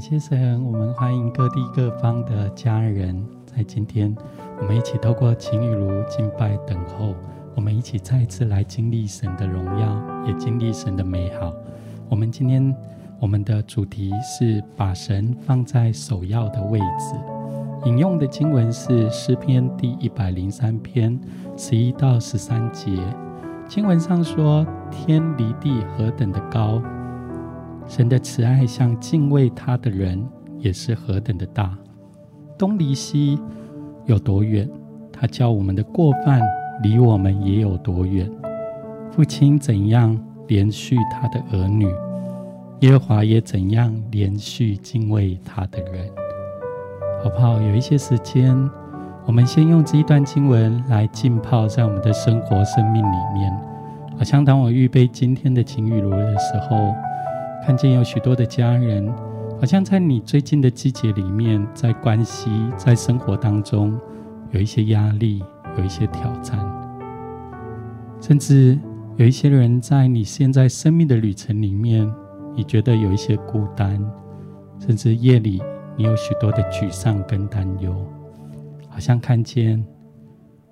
感谢神，我们欢迎各地各方的家人，在今天，我们一起透过晴雨如敬拜等候，我们一起再一次来经历神的荣耀，也经历神的美好。我们今天我们的主题是把神放在首要的位置。引用的经文是诗篇第一百零三篇十一到十三节。经文上说：“天离地何等的高。”神的慈爱向敬畏他的人也是何等的大，东离西有多远？他叫我们的过犯离我们也有多远？父亲怎样怜恤他的儿女，耶和华也怎样怜恤敬畏他的人。好不好？有一些时间，我们先用这一段经文来浸泡在我们的生活、生命里面。好像当我预备今天的晴雨如的时候。看见有许多的家人，好像在你最近的季节里面，在关系、在生活当中，有一些压力，有一些挑战，甚至有一些人在你现在生命的旅程里面，你觉得有一些孤单，甚至夜里你有许多的沮丧跟担忧，好像看见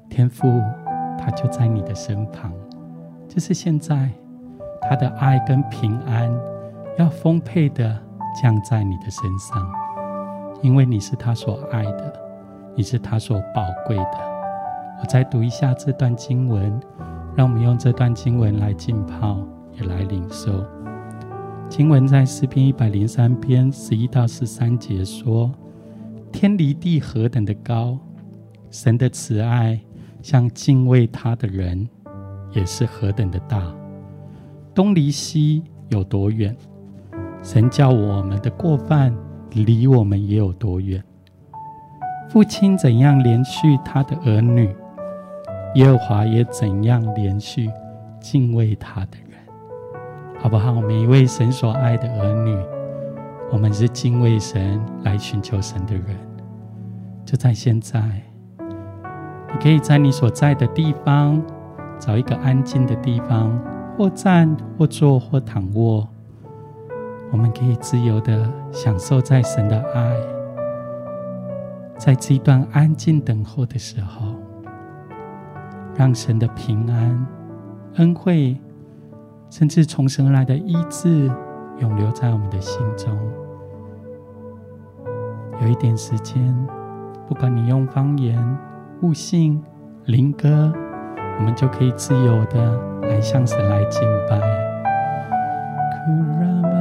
天父他就在你的身旁，就是现在他的爱跟平安。要丰沛的降在你的身上，因为你是他所爱的，你是他所宝贵的。我再读一下这段经文，让我们用这段经文来浸泡，也来领受。经文在诗篇一百零三篇十一到十三节说：“天离地何等的高，神的慈爱向敬畏他的人也是何等的大。东离西有多远？”神叫我们的过犯离我们也有多远？父亲怎样怜恤他的儿女，耶和华也怎样怜恤敬畏他的人，好不好？每一位神所爱的儿女，我们是敬畏神来寻求神的人。就在现在，你可以在你所在的地方找一个安静的地方，或站，或坐，或躺卧。我们可以自由的享受在神的爱，在这一段安静等候的时候，让神的平安、恩惠，甚至从神而来的医治，永留在我们的心中。有一点时间，不管你用方言、悟性、灵歌，我们就可以自由的来向神来敬拜。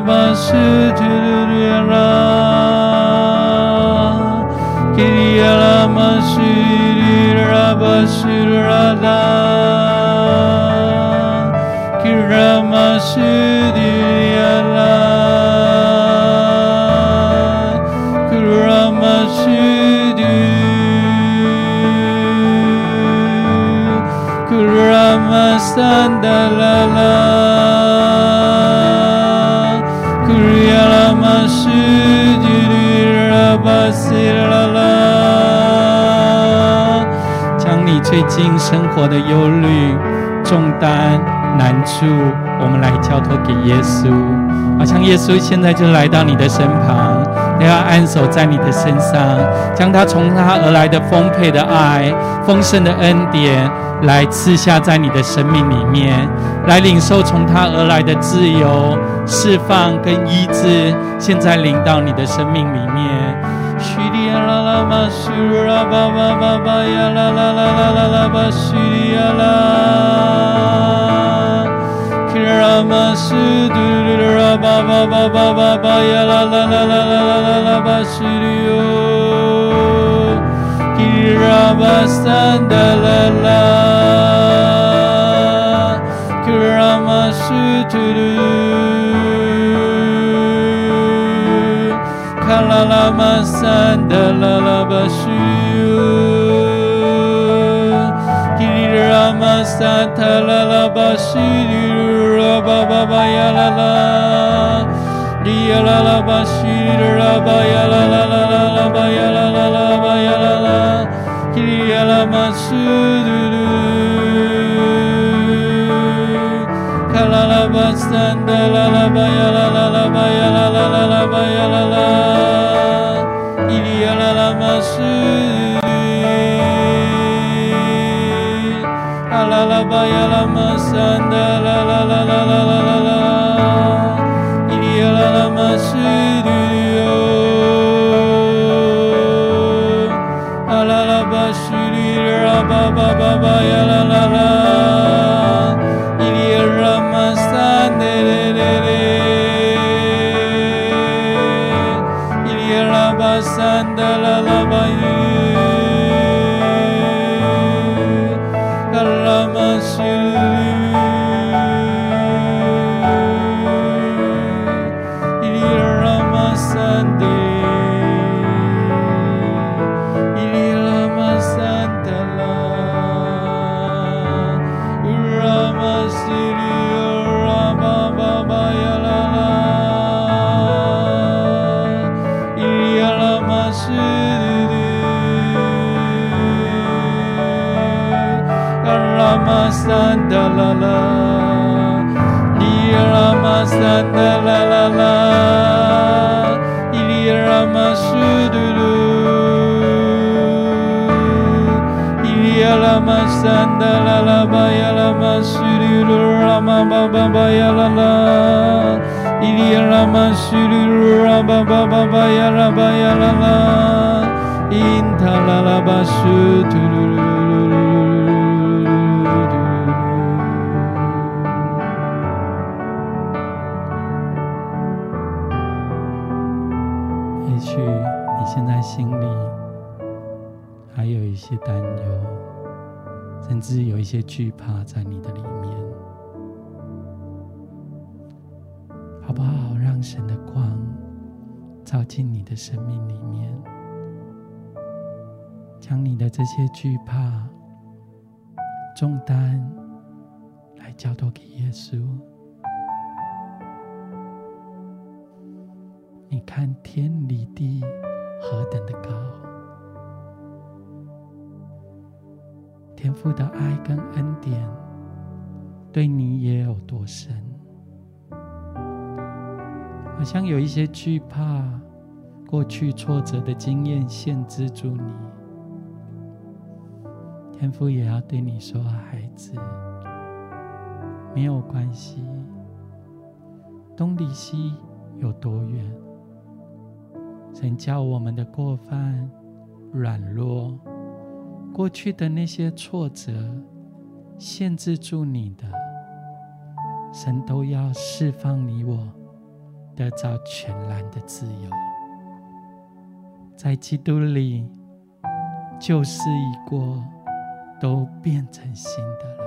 巴最近生活的忧虑、重担、难处，我们来交托给耶稣。好像耶稣现在就来到你的身旁，都要安守在你的身上，将他从他而来的丰沛的爱、丰盛的恩典来赐下在你的生命里面，来领受从他而来的自由、释放跟医治，现在临到你的生命里面。Kirama Suturu la masan da la la bashu kiri la masan ta la la bashu ra ba ba ba ya la la ya la la bashu ra ba ya la la la la la ba ya la la la ba ya la la kiri ya la masu du du ka la la basan da la la ba ya la la Trabalha lá. 也许你现在心里还有一些担忧。甚至有一些惧怕在你的里面，好不好？让神的光照进你的生命里面，将你的这些惧怕重担来交托给耶稣。你看天离地何等的高！天父的爱跟恩典，对你也有多深？好像有一些惧怕、过去挫折的经验限制住你。天父也要对你说：“孩子，没有关系，东离西有多远？神叫我们的过犯、软弱。”过去的那些挫折，限制住你的，神都要释放你我，得到全然的自由。在基督里，旧事已过，都变成新的了。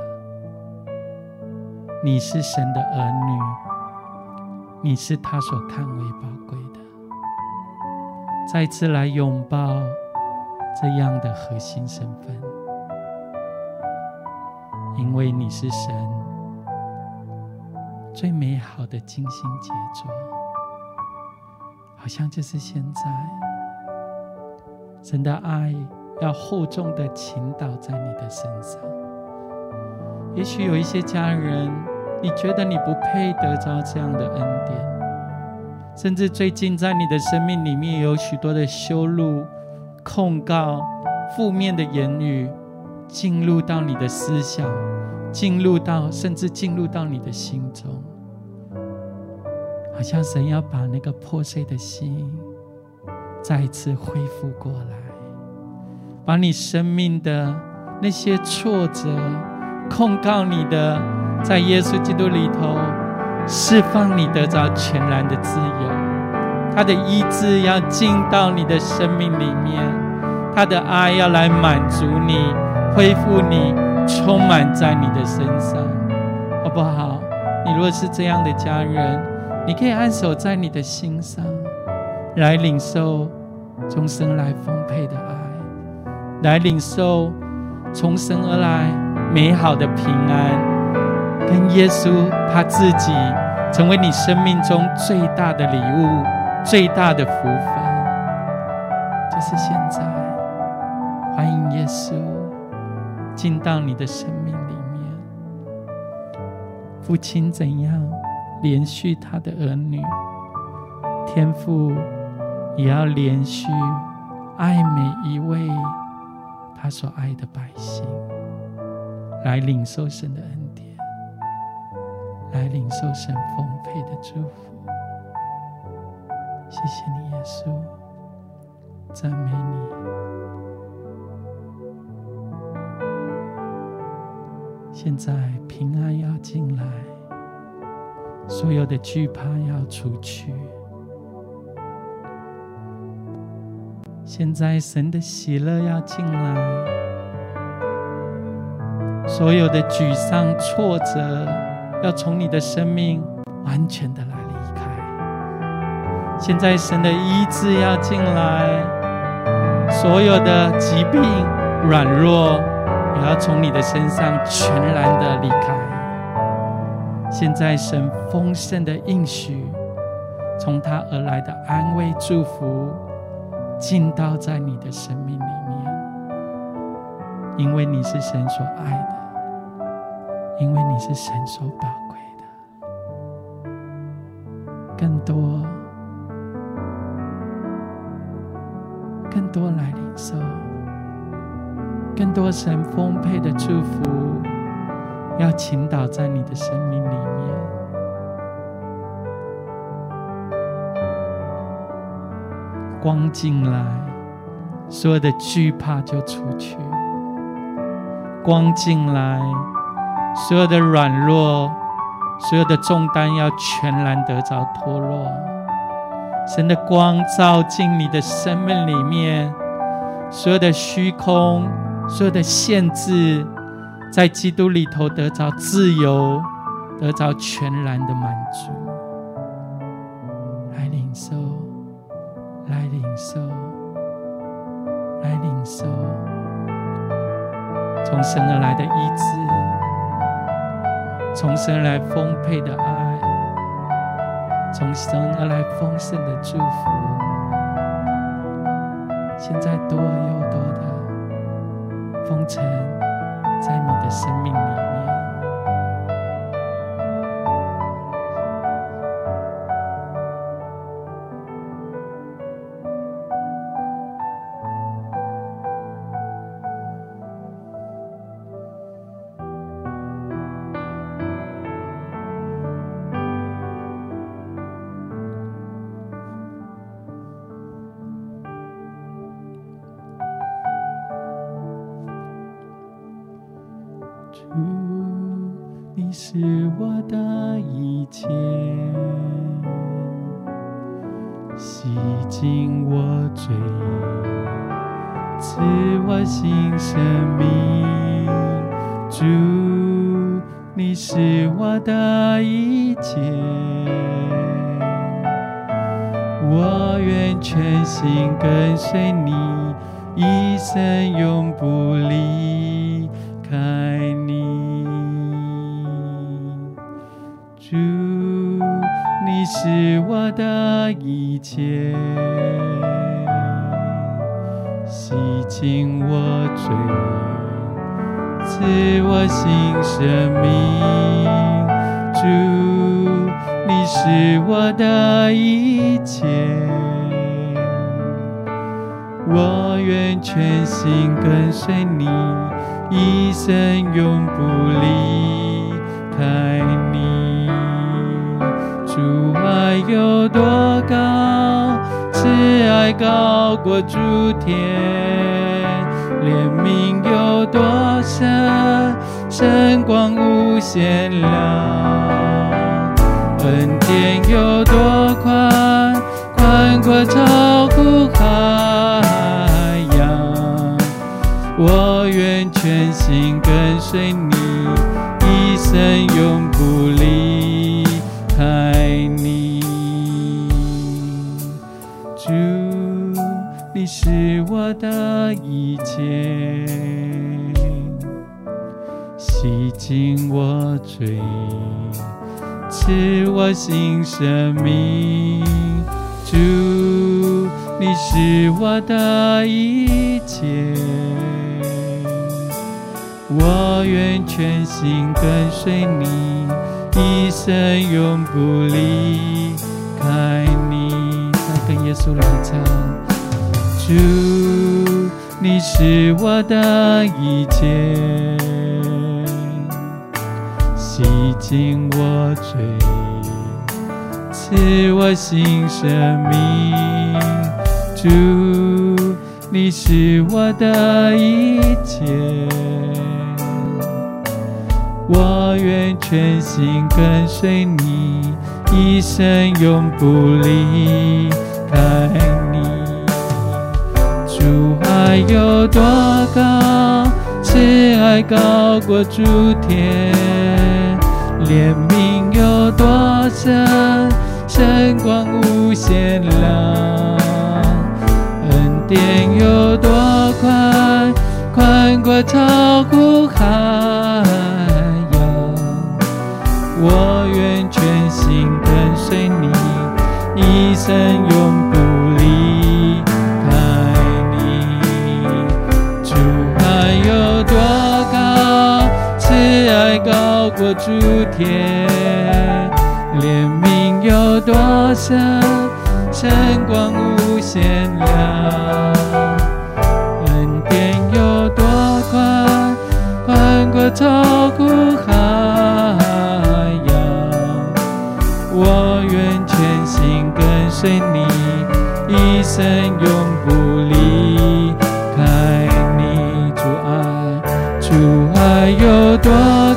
你是神的儿女，你是他所看为宝贵的，再次来拥抱。这样的核心身份，因为你是神最美好的精心杰作，好像就是现在，神的爱要厚重的倾倒在你的身上。也许有一些家人，你觉得你不配得着这样的恩典，甚至最近在你的生命里面有许多的修路、控告、负面的言语进入到你的思想，进入到甚至进入到你的心中，好像神要把那个破碎的心再次恢复过来，把你生命的那些挫折、控告你的，在耶稣基督里头释放你，得着全然的自由。他的医治要进到你的生命里面，他的爱要来满足你。恢复你，充满在你的身上，好不好？你如果是这样的家人，你可以按手在你的心上，来领受从神来丰沛的爱，来领受从神而来美好的平安，跟耶稣他自己成为你生命中最大的礼物、最大的福分，就是现在，欢迎耶稣。进到你的生命里面，父亲怎样连续他的儿女，天父也要连续爱每一位他所爱的百姓，来领受神的恩典，来领受神丰沛的祝福。谢谢你，耶稣，赞美你。现在平安要进来，所有的惧怕要出去。现在神的喜乐要进来，所有的沮丧、挫折要从你的生命完全的来。现在神的医治要进来，所有的疾病、软弱。也要从你的身上全然的离开。现在神丰盛的应许，从他而来的安慰祝福，进到在你的生命里面。因为你是神所爱的，因为你是神所宝贵的，更多，更多神丰沛的祝福，要倾倒在你的生命里面。光进来，所有的惧怕就出去；光进来，所有的软弱、所有的重担要全然得着脱落。神的光照进你的生命里面，所有的虚空。所有的限制，在基督里头得着自由，得着全然的满足。来领受，来领受，来领受，从神而来的医治，从神而来丰沛的爱，从神而来丰盛的祝福。现在多又多的。风尘在你的生命里。永不离开你。主爱有多高，慈爱高过诸天，怜悯有多深，深广无限量。恩典有多宽，宽过超乎海洋。我全心跟随你，一生永不离开你。主，你是我的一切，洗净我罪。赐我新生命，主，你是我的一切，我愿全心跟随你，一生永不离开你。再跟耶稣来唱，主，你是我的一切。洗净我罪，赐我新生命。主，你是我的一切，我愿全心跟随你，一生永不离开你。主爱有多高，慈爱高过诸天。怜悯有多深，神光无限量；恩典有多宽，宽过超乎海。我愿全心跟随你，一生永不离开你。主爱有多高，慈爱高过诸。天，怜悯有多深，深广无限量；恩典有多宽，宽过超乎随你，一生永不离开你。主爱，主爱有多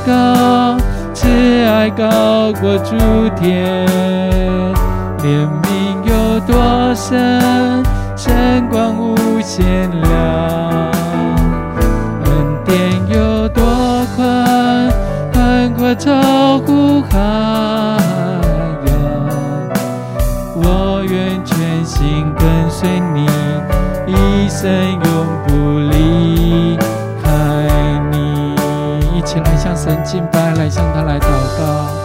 高？慈爱高过诸天，怜悯有多深，深广无限量。恩典有多宽，宽过超乎海一生永不离开你。一起来向神敬拜，来向他来祷告。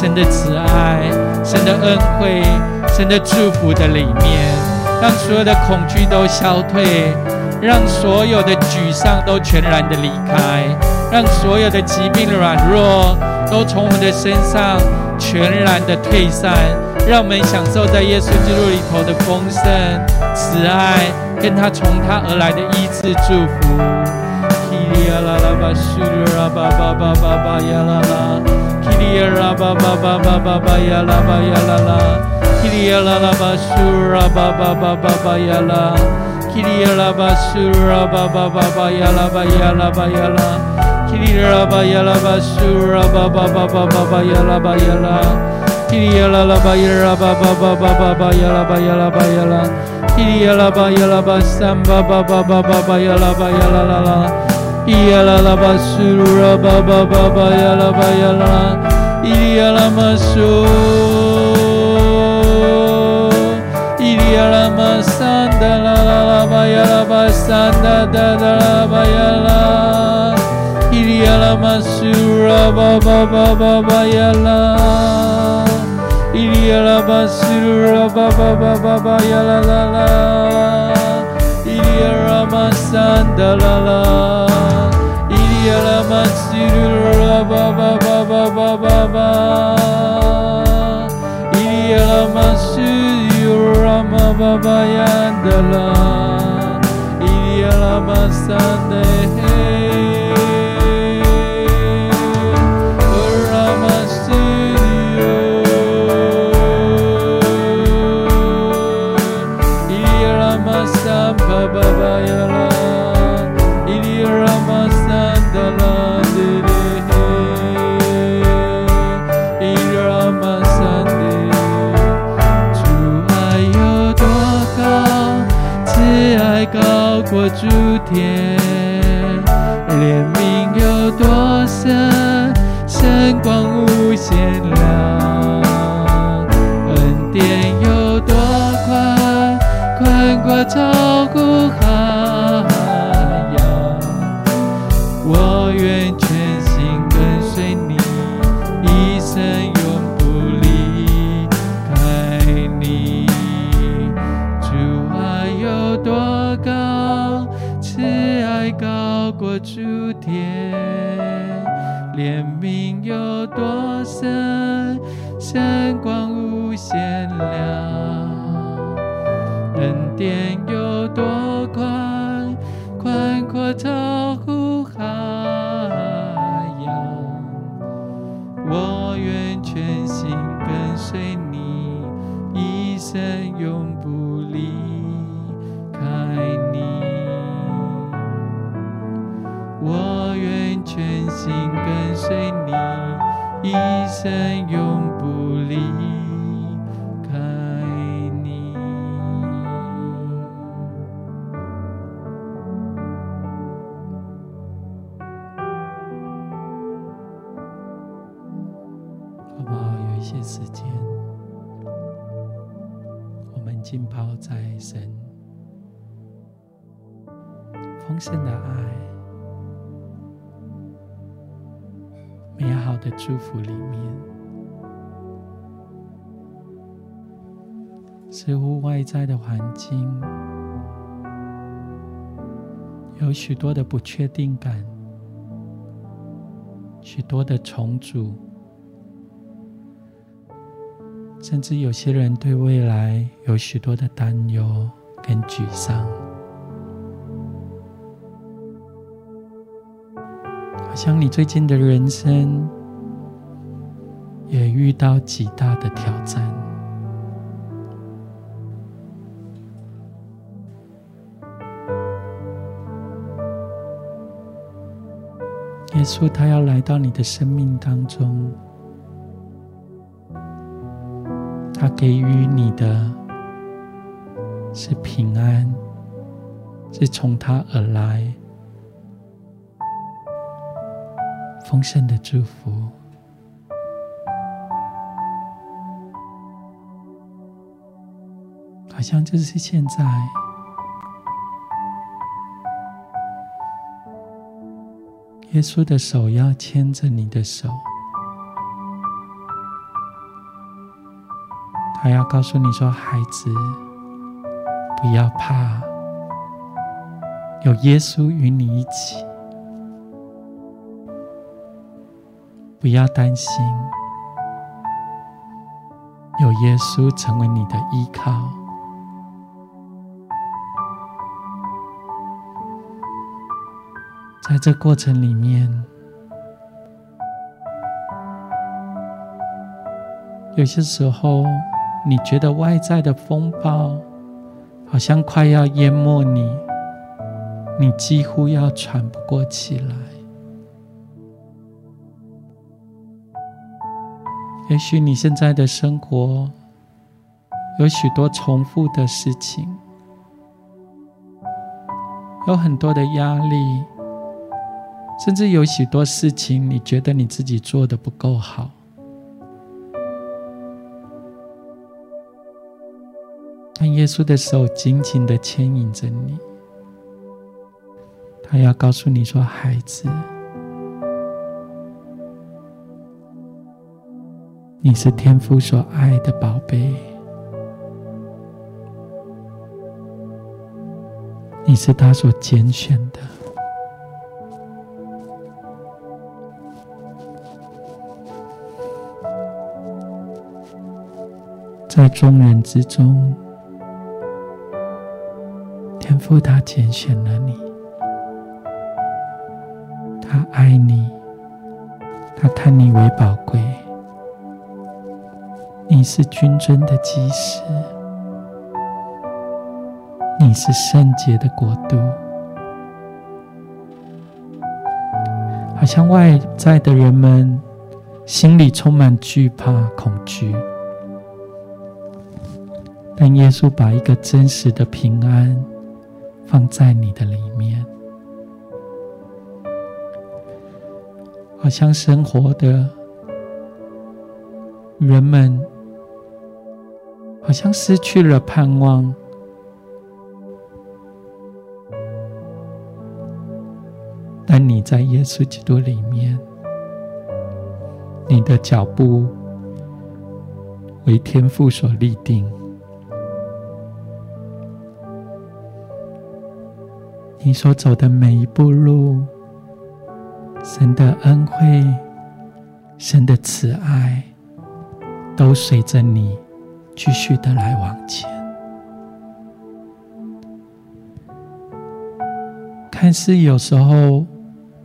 神的慈爱、神的恩惠、神的祝福的里面，让所有的恐惧都消退，让所有的沮丧都全然的离开，让所有的疾病软弱都从我们的身上全然的退散，让我们享受在耶稣基督里头的丰盛、慈爱，跟他从他而来的医治祝福。呀啦啦巴苏啦巴巴巴巴巴呀啦啦，基里呀啦巴巴巴巴巴巴呀啦巴呀啦啦，基里呀啦啦巴苏啦巴巴巴巴巴呀啦，基里呀啦巴苏啦巴巴巴巴呀啦巴呀啦巴呀啦，基里呀啦巴呀啦巴苏啦巴巴巴巴巴巴呀啦巴呀啦，基里呀啦啦巴呀啦巴巴巴巴巴巴呀啦巴呀啦巴呀啦，基里呀啦巴呀啦巴三巴巴巴巴巴巴呀啦巴呀啦啦啦。咿过诸天，怜悯有多深，神光无限量，恩典有多宽，宽过超乎海你，舒服里面，似乎外在的环境有许多的不确定感，许多的重组，甚至有些人对未来有许多的担忧跟沮丧。好像你最近的人生也遇到极大的挑战，耶稣他要来到你的生命当中，他给予你的是平安，是从他而来丰盛的祝福。好像就是现在，耶稣的手要牵着你的手，他要告诉你说：“孩子，不要怕，有耶稣与你一起，不要担心，有耶稣成为你的依靠。”在这过程里面，有些时候你觉得外在的风暴好像快要淹没你，你几乎要喘不过气来。也许你现在的生活有许多重复的事情，有很多的压力。甚至有许多事情，你觉得你自己做得不够好，但耶稣的手紧紧地牵引着你，他要告诉你说：“孩子，你是天父所爱的宝贝，你是他所拣选的。”在众人之中，天父他拣选了你，他爱你，他看你为宝贵，你是君尊的基石，你是圣洁的国度，好像外在的人们心里充满惧怕、恐惧。但耶稣把一个真实的平安放在你的里面，好像生活的人们好像失去了盼望，但你在耶稣基督里面，你的脚步为天父所立定。你所走的每一步路，神的恩惠、神的慈爱，都随着你继续的来往前。看似有时候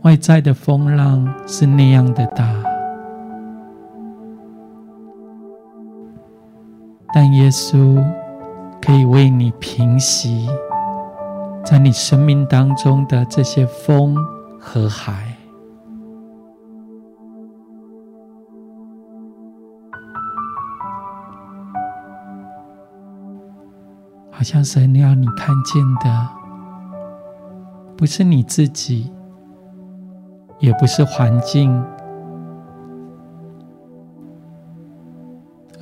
外在的风浪是那样的大，但耶稣可以为你平息。在你生命当中的这些风和海，好像神要你看见的，不是你自己，也不是环境，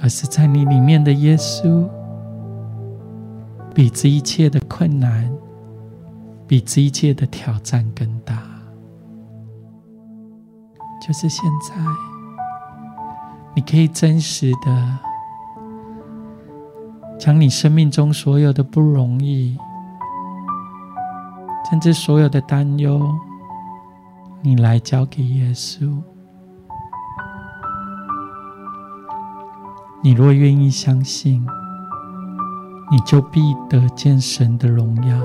而是在你里面的耶稣，比这一切的困难。比这一切的挑战更大，就是现在，你可以真实的将你生命中所有的不容易，甚至所有的担忧，你来交给耶稣。你若愿意相信，你就必得见神的荣耀。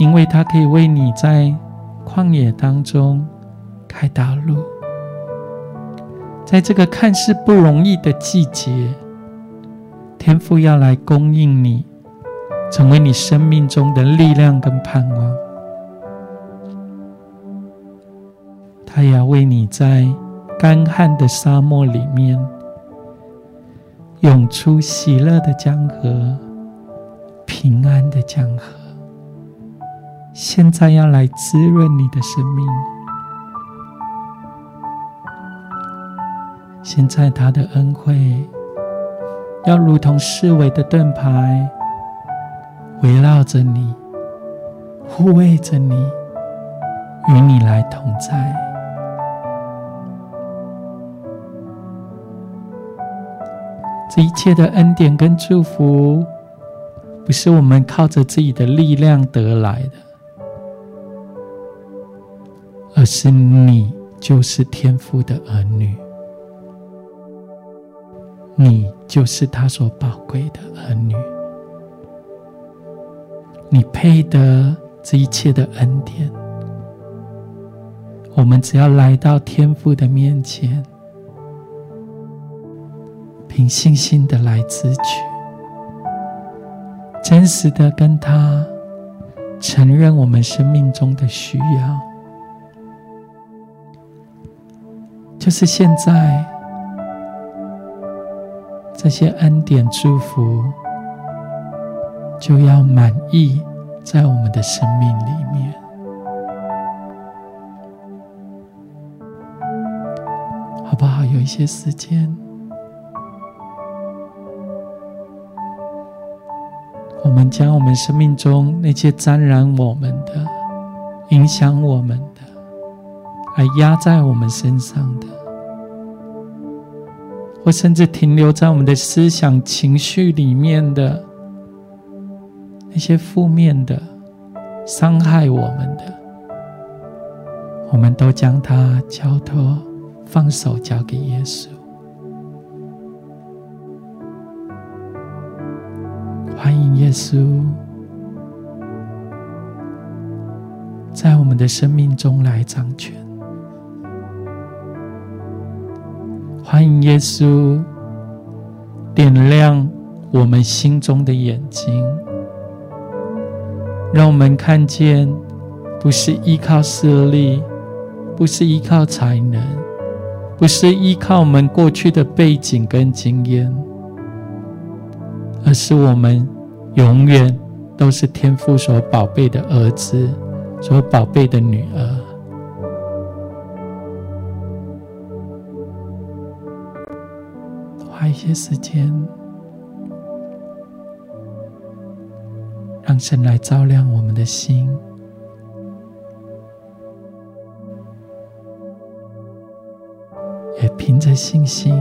因为他可以为你在旷野当中开道路，在这个看似不容易的季节，天父要来供应你，成为你生命中的力量跟盼望。他也要为你在干旱的沙漠里面涌出喜乐的江河，平安的江河，现在要来滋润你的生命。现在他的恩惠，要如同四围的盾牌，围绕着你，护卫着你，与你来同在。这一切的恩典跟祝福，不是我们靠着自己的力量得来的，而是你就是天父的儿女。你就是他所宝贵的儿女，你配得这一切的恩典。我们只要来到天父的面前，凭信心的来支取，真实的跟他承认我们生命中的需要，就是现在。这些恩典祝福就要满意在我们的生命里面，好不好？有一些时间，我们将我们生命中那些沾染我们的、影响我们的、还压在我们身上的。或甚至停留在我们的思想、情绪里面的那些负面的、伤害我们的，我们都将它交托、放手，交给耶稣。欢迎耶稣在我们的生命中来掌权。欢迎耶稣点亮我们心中的眼睛，让我们看见，不是依靠势力，不是依靠才能，不是依靠我们过去的背景跟经验，而是我们永远都是天父所宝贝的儿子，所宝贝的女儿。一些时间，让神来照亮我们的心，也凭着信心，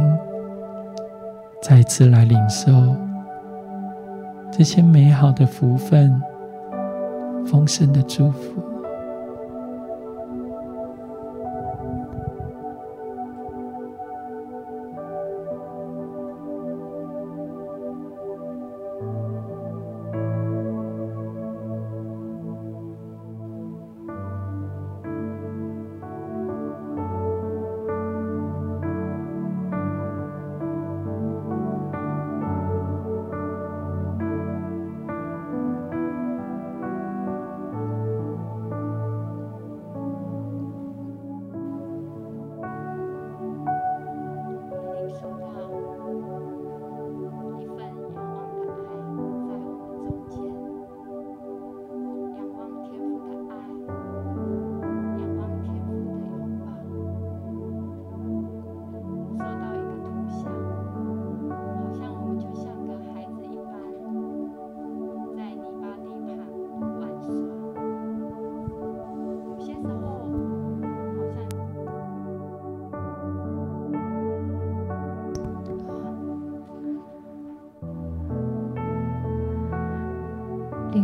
再次来领受这些美好的福分、丰盛的祝福。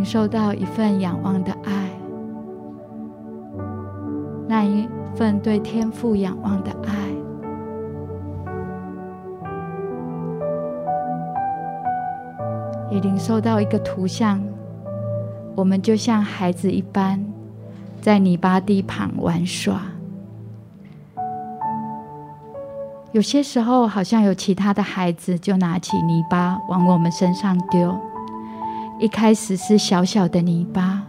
受到一份仰望的爱，那一份对天父仰望的爱，也领受到一个图像，我们就像孩子一般，在泥巴地旁玩耍。有些时候，好像有其他的孩子就拿起泥巴往我们身上丢。一开始是小小的泥巴，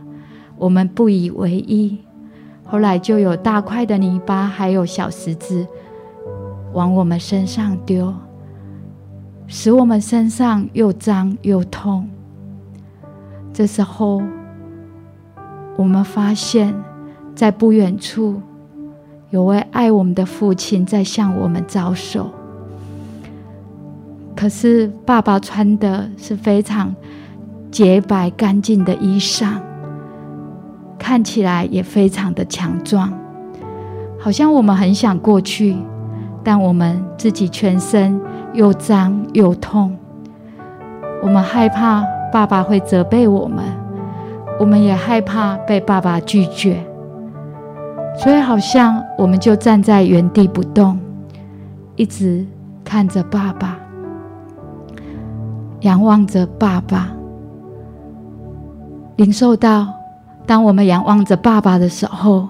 我们不以为意；后来就有大块的泥巴，还有小石子往我们身上丢。使我们身上又脏又痛。这时候，我们发现，在不远处，有位爱我们的父亲在向我们招手。可是，爸爸穿的是非常洁白干净的衣裳，看起来也非常的强壮，好像我们很想过去，但我们自己全身又脏又痛，我们害怕爸爸会责备我们，我们也害怕被爸爸拒绝，所以好像我们就站在原地不动，一直看着爸爸。仰望着爸爸，领受到，当我们仰望着爸爸的时候，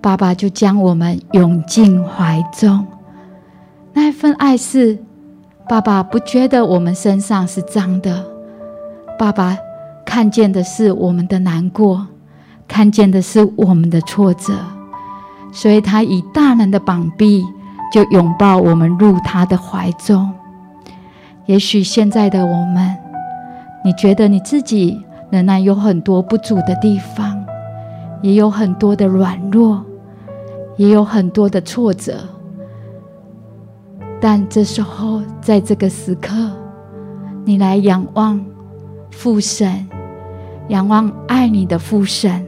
爸爸就将我们拥进怀中。那一份爱是，爸爸不觉得我们身上是脏的，爸爸看见的是我们的难过，看见的是我们的挫折，所以他以大人的膀臂就拥抱我们入他的怀中。也许现在的我们，你觉得你自己仍然有很多不足的地方，也有很多的软弱，也有很多的挫折。但这时候，在这个时刻，你来仰望父神，仰望爱你的父神，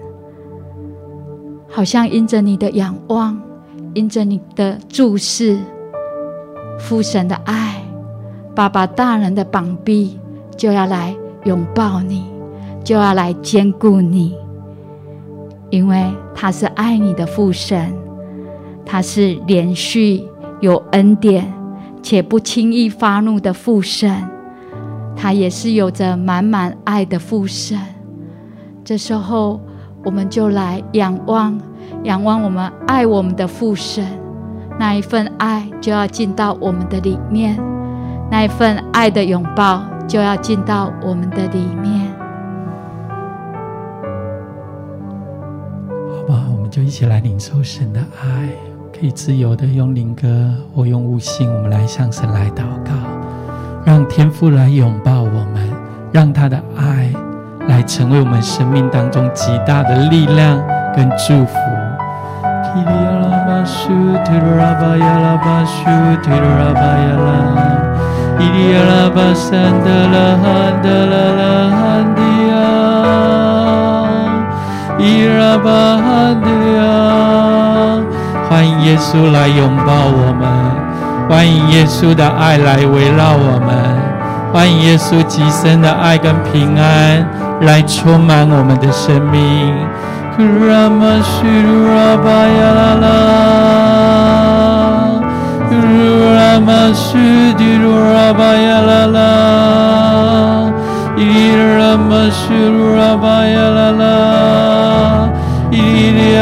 好像因着你的仰望，因着你的注视，父神的爱。爸爸大人的膀臂就要来拥抱你，就要来兼顾你，因为他是爱你的父神，他是连续有恩典且不轻易发怒的父神，他也是有着满满爱的父神。这时候，我们就来仰望，仰望我们爱我们的父神，那一份爱就要进到我们的里面。那一份爱的拥抱就要进到我们的里面，一起来领受神的爱，可以自由的用灵歌或用悟性，我们来向神来祷告，让天父来拥抱我们，让他的爱来成为我们生命当中极大的力量跟祝福。伊拉巴山德拉罕德拉拉罕迪亚，伊拉巴罕迪亚，欢迎耶稣来拥抱我们，欢迎耶稣的爱来围绕我们，欢迎耶稣极深的爱跟平安来充满我们的生命。拉玛西迪鲁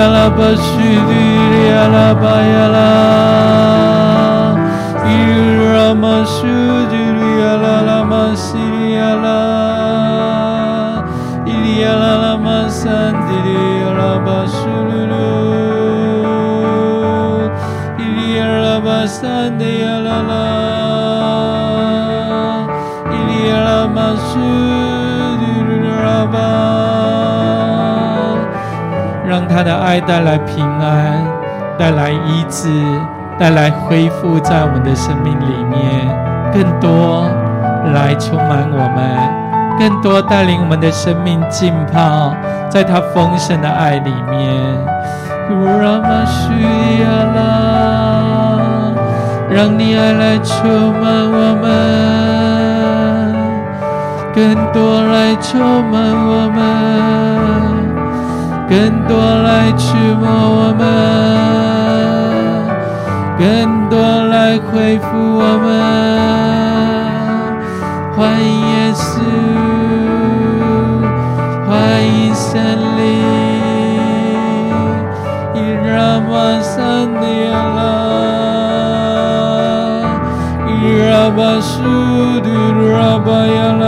利亚拉巴西迪他的爱带来平安，带来医治，带来恢复，在我们的生命里面，更多来充满我们，更多带领我们的生命浸泡在他丰盛的爱里面。让你爱来充满我们，更多来充满我们。更多来触摸我们，更多来恢复我们。欢迎耶稣，欢迎圣灵。伊拉玛桑尼亚拉，伊拉巴苏杜拉巴亚拉，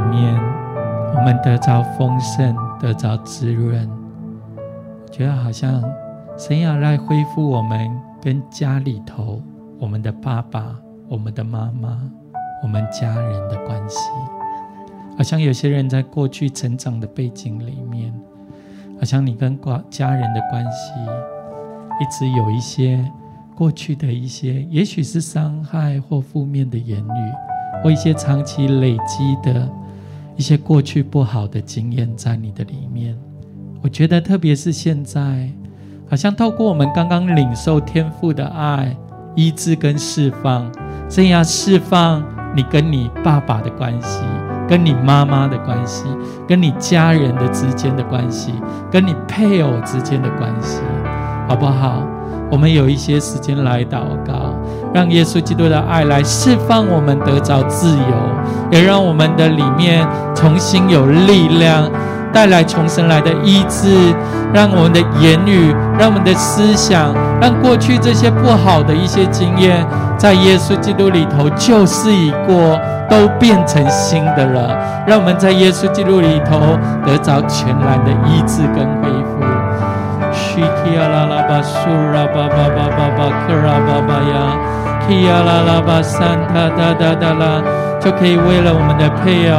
我们得着丰盛，得着滋润。觉得好像神要来恢复我们。跟家里头，我们的爸爸、我们的妈妈、我们家人的关系，好像有些人在过去成长的背景里面，好像你跟挂家人的关系，一直有一些过去的一些，也许是伤害或负面的言语，或一些长期累积的一些过去不好的经验在你的里面。我觉得，特别是现在。好像透过我们刚刚领受天赋的爱、医治跟释放，这样释放你跟你爸爸的关系，跟你妈妈的关系，跟你家人的之间的关系，跟你配偶之间的关系，好不好？我们有一些时间来祷告，让耶稣基督的爱来释放我们得着自由，也让我们的里面重新有力量。带来重生来的医治，让我们的言语，让我们的思想，让过去这些不好的一些经验，在耶稣基督里头旧事已过，都变成新的了。让我们在耶稣基督里头得着全然的医治跟恢复。去提阿拉拉巴苏拉巴巴巴巴巴克拉巴巴呀，提阿拉拉巴三哒哒哒哒啦就可以为了我们的配偶，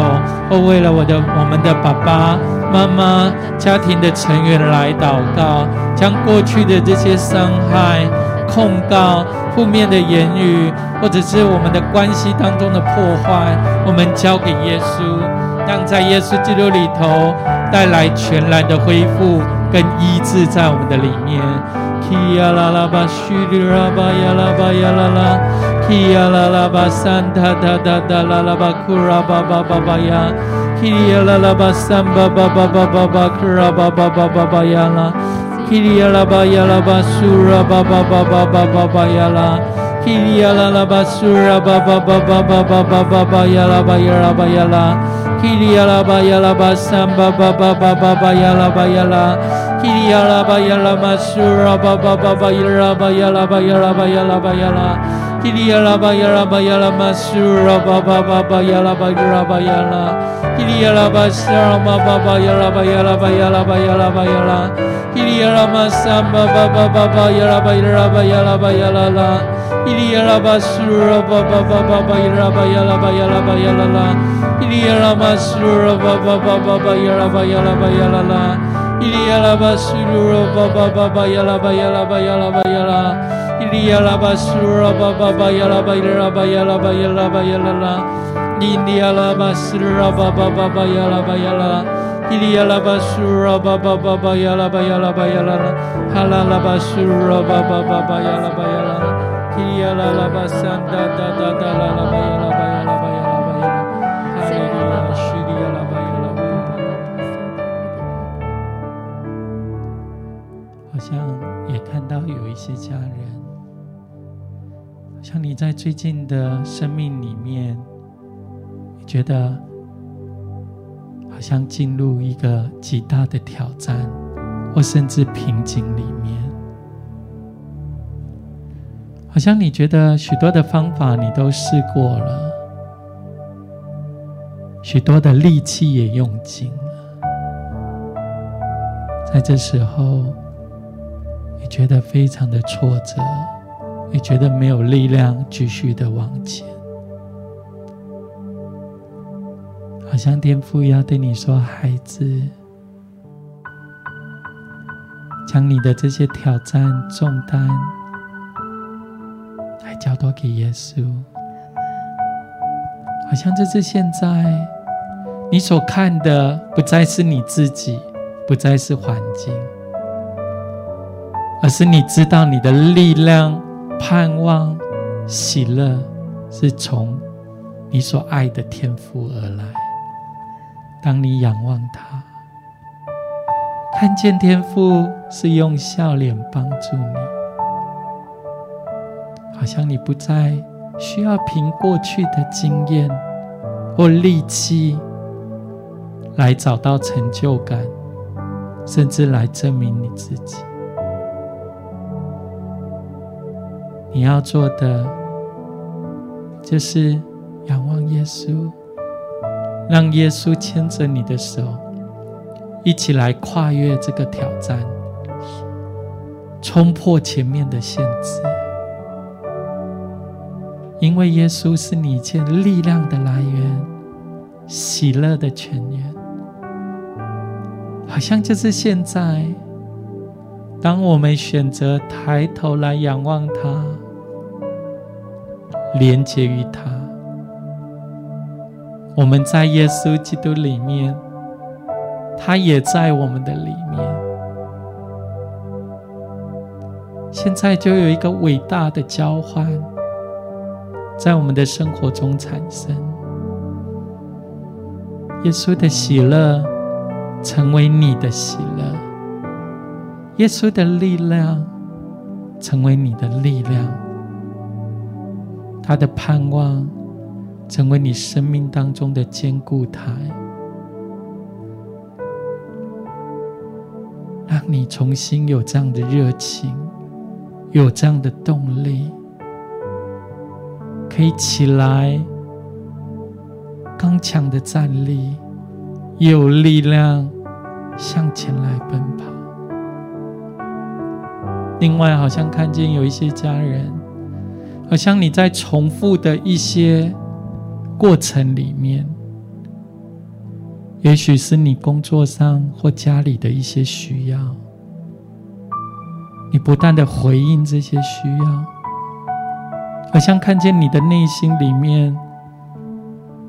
或为了我的我们的爸爸。妈妈、家庭的成员来祷告，将过去的这些伤害、控告、负面的言语，或者是我们的关系当中的破坏，我们交给耶稣，让在耶稣基督里头带来全然的恢复。跟医治在我们的里面。咿呀啦啦吧，三哒哒哒哒啦吧，库拉巴巴巴巴呀，啦啦吧，三巴巴巴巴巴巴，库拉巴巴巴巴巴呀啦，啦吧呀啦吧，苏拉巴巴巴巴巴巴巴呀啦，咿呀啦啦吧，苏拉巴巴巴巴巴巴巴巴巴呀啦吧呀啦吧呀啦，咿呀啦吧呀啦吧，三巴巴巴巴巴巴呀啦吧呀啦，啦吧呀啦嘛，苏拉巴巴巴巴呀啦吧吧呀啦吧呀啦吧呀啦。咿哩呀啦吧呀啦吧呀 Kiliala bayala basamba baba baba bayala bayala. Kiliala bayala masura baba baba yala bayala bayala bayala bayala. Kiliala bayala bayala masura baba baba yala bayala bayala. Kiliala basara baba bayala bayala bayala bayala bayala. Kiliala masamba baba baba yala bayala bayala bayala la. Kiliala basura baba baba bayala bayala bayala bayala la. Iriarama Sura Baba Baba Yaraba Yalaba Yalala Iriaraba Sura Baba Baba Yalaba Yalaba Yalaba Yala Iriaraba Sura Baba Yalaba Yalaba Yalaba Yalaba Yalala Iriaraba Sura Baba Baba Yalaba Yalaba Irialaba Sura Baba Baba Yalaba Yalaba Yalala Halalaba Sura Baba Baba Yalaba Yalala Irialaba Sanda Da Da Da Lalaba Yalaba 一些家人。像你在最近的生命里面，你觉得好像进入一个极大的挑战，或甚至瓶颈里面，好像你觉得许多的方法你都试过了，许多的力气也用尽了，在这时候，觉得非常的挫折。也觉得没有力量继续的往前，好像天父要对你说：“孩子，将你的这些挑战重担来交托给耶稣。”好像这是现在你所看的，不再是你自己，不再是环境，而是你知道你的力量。盼望、喜乐是从你所爱的天父而来。当你仰望他，看见天父是用笑脸帮助你，好像你不再需要凭过去的经验或力气来找到成就感，甚至来证明你自己。你要做的就是仰望耶稣，让耶稣牵着你的手，一起来跨越这个挑战，冲破前面的限制。因为耶稣是你一切力量的来源，喜乐的泉源。好像就是现在，当我们选择抬头来仰望他。连接于他，我们在耶稣基督里面，他也在我们的里面。现在就有一个伟大的交换，在我们的生活中产生。耶稣的喜乐成为你的喜乐，耶稣的力量成为你的力量。他的盼望成为你生命当中的坚固台，让你重新有这样的热情，有这样的动力，可以起来刚强的站立，有力量向前来奔跑。另外，好像看见有一些家人。好像你在重复的一些过程里面，也许是你工作上或家里的一些需要，你不断的回应这些需要，好像看见你的内心里面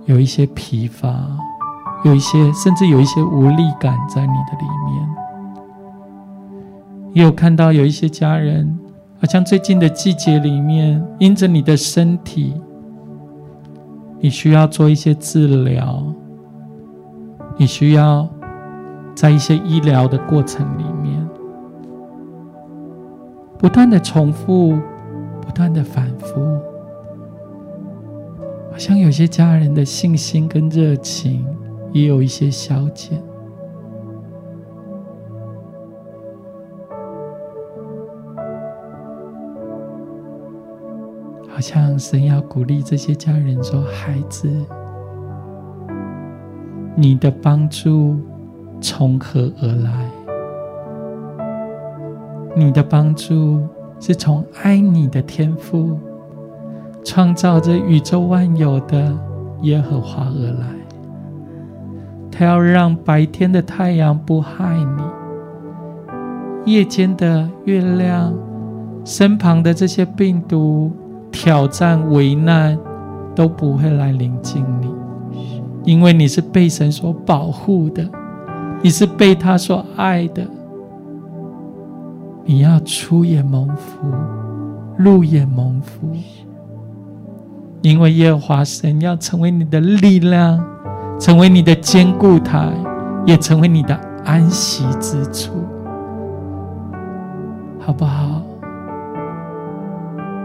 有一些疲乏，有一些甚至有一些无力感在你的里面，也有看到有一些家人。好像最近的季节里面，因着你的身体，你需要做一些治疗，你需要在一些医疗的过程里面，不断的重复，不断的反复，好像有些家人的信心跟热情也有一些消减。好像神要鼓励这些家人说：“孩子，你的帮助从何而来？你的帮助是从爱你的天父，创造着宇宙万有的耶和华而来。他要让白天的太阳不害你，夜间的月亮，身旁的这些病毒。”挑战、危难都不会来临近你，因为你是被神所保护的，你是被他所爱的。你要出也蒙福，入也蒙福，因为耶和华神要成为你的力量，成为你的坚固台，也成为你的安息之处，好不好？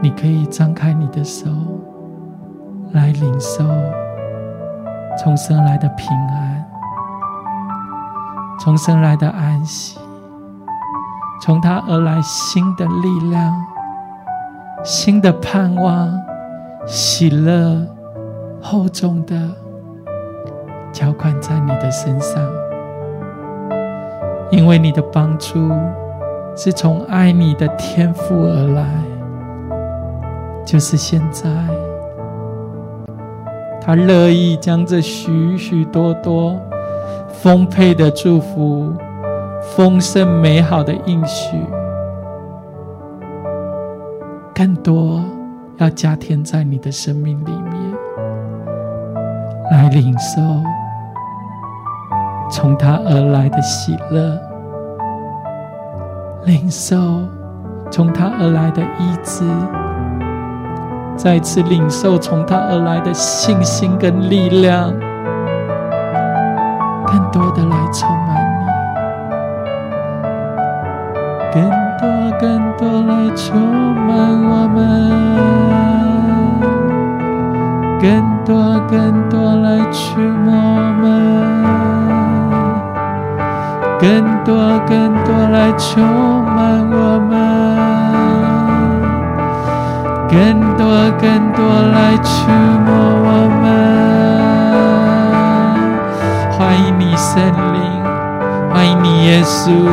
你可以张开你的手，来领受从神来的平安，从神来的安息，从他而来新的力量、新的盼望、喜乐厚重的浇灌在你的身上，因为你的帮助是从爱你的天赋而来。就是现在，他乐意将这许许多多丰沛的祝福、丰盛美好的应许，更多要加添在你的生命里面，来领受从他而来的喜乐，领受从他而来的医治。再次领受从他而来的信心跟力量，更多的来充满你，更多更多来充满我们。更多更多来触摸我们，更多更多来充满我们，更多更多来触摸我们。欢迎你圣灵，欢迎你耶稣，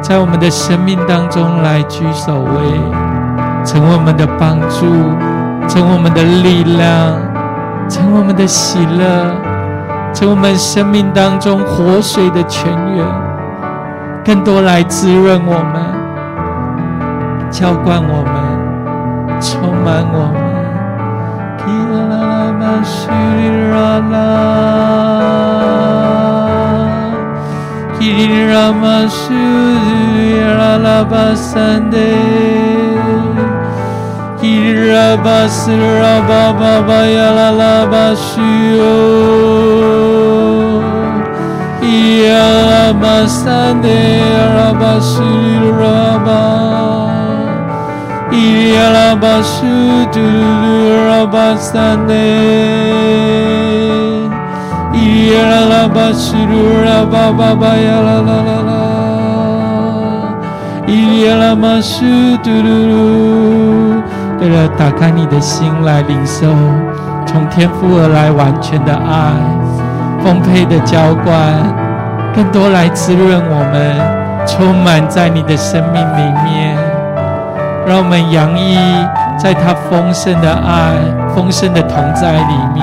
在我们的生命当中来居首位，成为我们的帮助。成我们的力量，成我们的喜乐，成我们生命当中活水的泉源，更多来滋润我们，浇灌我们，充满我们。伊拉巴斯拉巴巴巴呀啦啦巴西哟，伊拉巴桑德拉巴西拉巴，伊拉巴苏杜拉巴桑德，伊拉巴西拉巴巴巴呀啦啦啦啦，伊拉巴苏杜鲁。为了打开你的心来领受从天父而来完全的爱，丰沛的浇灌，更多来滋润我们，充满在你的生命里面，让我们洋溢在他丰盛的爱、丰盛的同在里面。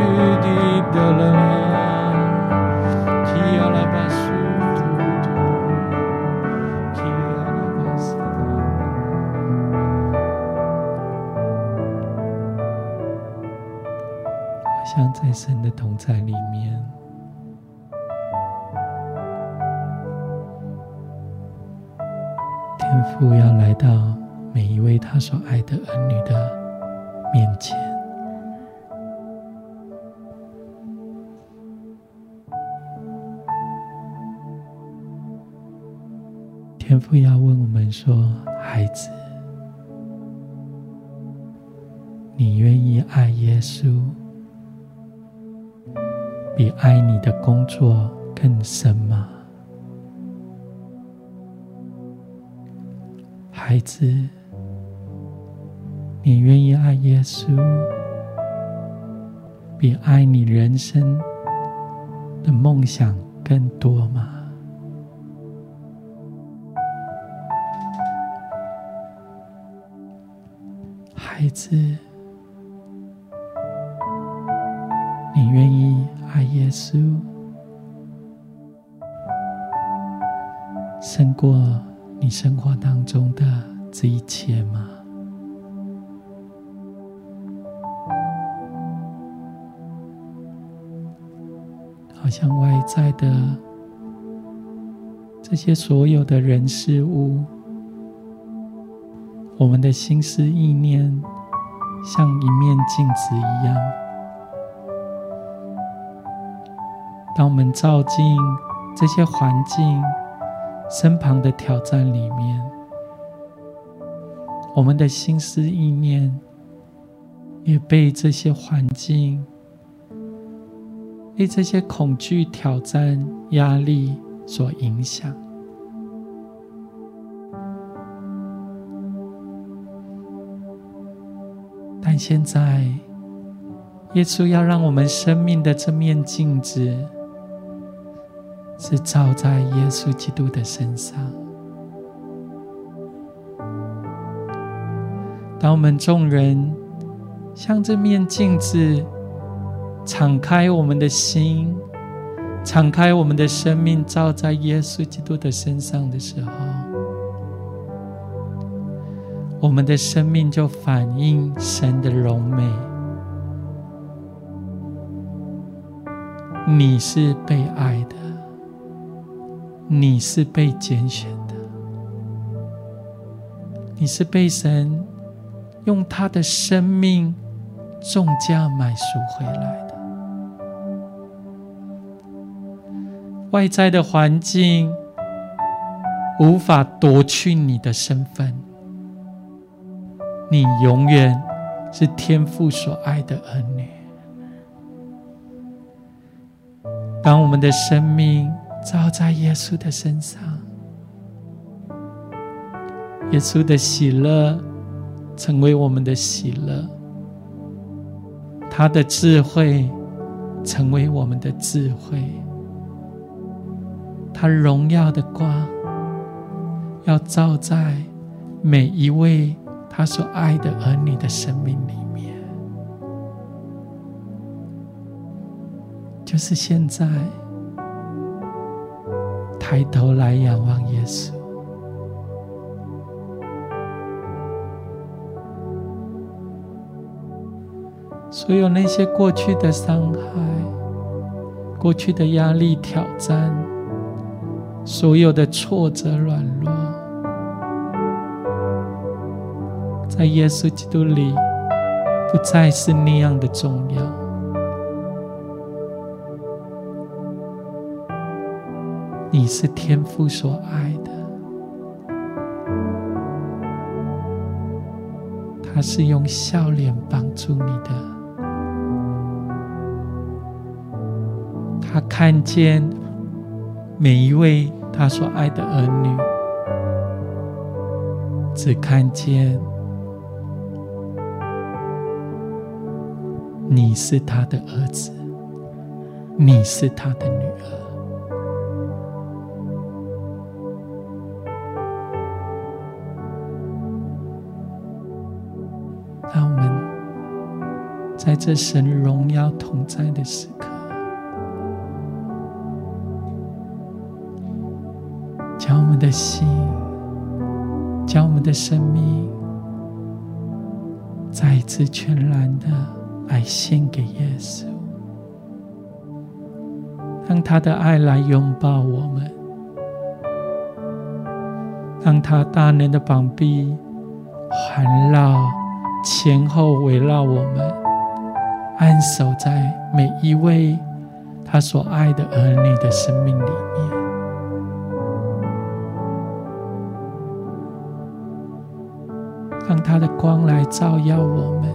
父要来到每一位他所爱的儿女的面前。天父要问我们说：“孩子，你愿意爱耶稣？”比爱你的工作更深吗？孩子，你愿意爱耶稣比爱你人生的梦想更多吗？孩子，你愿意？爱耶稣胜过你生活当中的这一切吗？好像外在的这些所有的人事物，我们的心思意念像一面镜子一样。当我们照进这些环境身旁的挑战里面，我们的心思意念也被这些环境、被这些恐惧、挑战、压力所影响。但现在，耶稣要让我们生命的这面镜子。是照在耶稣基督的身上。当我们众人向这面镜子敞开我们的心，敞开我们的生命，照在耶稣基督的身上的时候，我们的生命就反映神的荣美。你是被爱的，你是被拣选的，你是被神用他的生命重价买赎回来的。外在的环境无法夺去你的身份，你永远是天父所爱的儿女。当我们的生命照在耶稣的身上，耶稣的喜乐成为我们的喜乐，他的智慧成为我们的智慧，他荣耀的光要照在每一位他所爱的儿女的生命里面。就是现在，抬头来仰望耶稣。所有那些过去的伤害、过去的压力、挑战、所有的挫折、软弱，在耶稣基督里，不再是那样的重要。你是天父所爱的，他是用笑脸帮助你的，他看见每一位他所爱的儿女，只看见你是他的儿子，你是他的女儿。这神荣耀同在的时刻，将我们的心，将我们的生命，再一次全然的来献给耶稣，让他的爱来拥抱我们，让他大能的膀臂环绕、前后围绕我们。安守在每一位他所爱的儿女的生命里面，让他的光来照耀我们，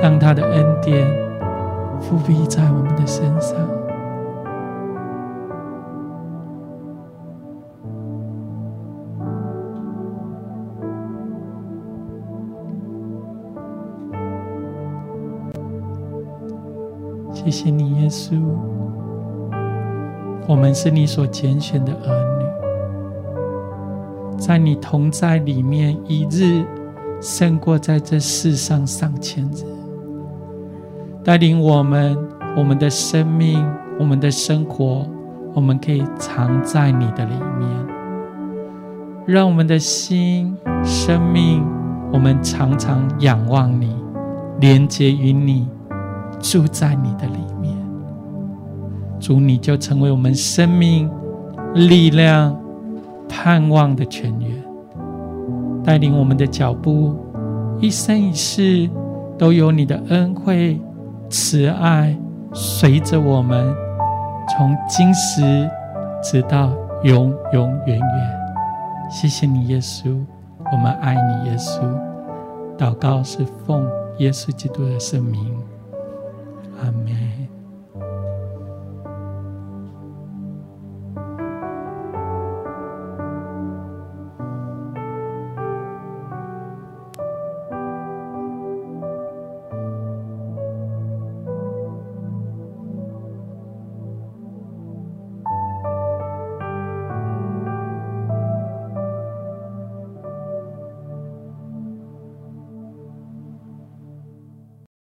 让他的恩典复辟在我们的身上。谢谢你，耶稣。我们是你所拣选的儿女，在你同在里面，一日胜过在这世上上千日。带领我们，我们的生命，我们的生活，我们可以藏在你的里面，让我们的心、生命，我们常常仰望你，连接于你。住在你的里面，主，你就成为我们生命力量、盼望的泉源，带领我们的脚步，一生一世都有你的恩惠、慈爱随着我们，从今时直到永永远远。谢谢你，耶稣，我们爱你，耶稣。祷告是奉耶稣基督的圣名。Amém.